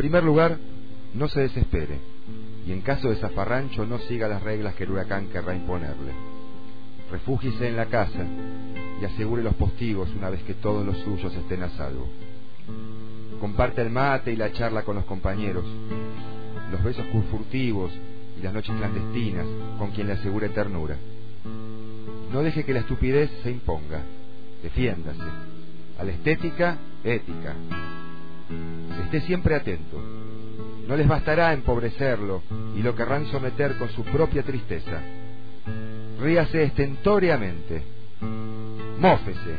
primer lugar, no se desespere y en caso de zafarrancho no siga las reglas que el huracán querrá imponerle. Refúgiese en la casa y asegure los postigos una vez que todos los suyos estén a salvo. Comparte el mate y la charla con los compañeros, los besos furtivos y las noches clandestinas con quien le asegure ternura. No deje que la estupidez se imponga. Defiéndase. A la estética, ética. Esté siempre atento. No les bastará empobrecerlo y lo querrán someter con su propia tristeza. Ríase estentóreamente. Mófese.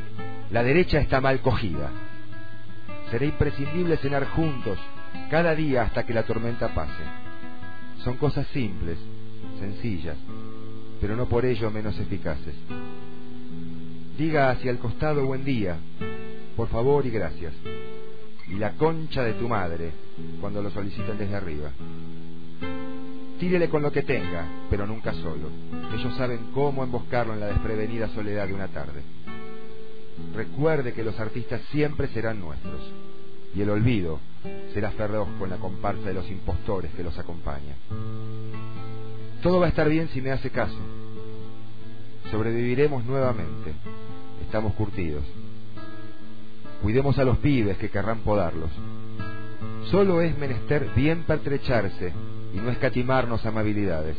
La derecha está mal cogida. Será imprescindible cenar juntos cada día hasta que la tormenta pase. Son cosas simples, sencillas, pero no por ello menos eficaces. Diga hacia el costado buen día, por favor y gracias. Y la concha de tu madre cuando lo soliciten desde arriba. Tírele con lo que tenga, pero nunca solo. Ellos saben cómo emboscarlo en la desprevenida soledad de una tarde. Recuerde que los artistas siempre serán nuestros, y el olvido será feroz con la comparsa de los impostores que los acompañan. Todo va a estar bien si me hace caso. Sobreviviremos nuevamente. Estamos curtidos. Cuidemos a los pibes que querrán podarlos. Solo es menester bien pertrecharse y no escatimarnos amabilidades.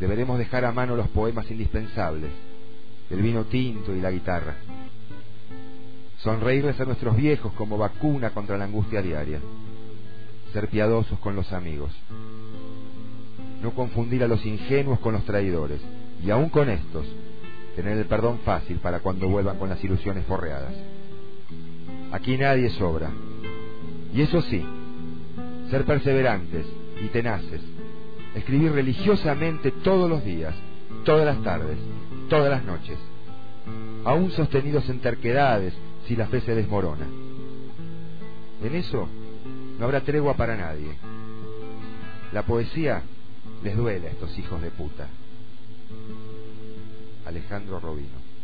Deberemos dejar a mano los poemas indispensables, el vino tinto y la guitarra. Sonreírles a nuestros viejos como vacuna contra la angustia diaria. Ser piadosos con los amigos. No confundir a los ingenuos con los traidores. Y aún con estos, tener el perdón fácil para cuando vuelvan con las ilusiones forreadas. Aquí nadie sobra. Y eso sí, ser perseverantes y tenaces, escribir religiosamente todos los días, todas las tardes, todas las noches, aún sostenidos en terquedades si la fe se desmorona. En eso no habrá tregua para nadie. La poesía les duele a estos hijos de puta. Alejandro Robino.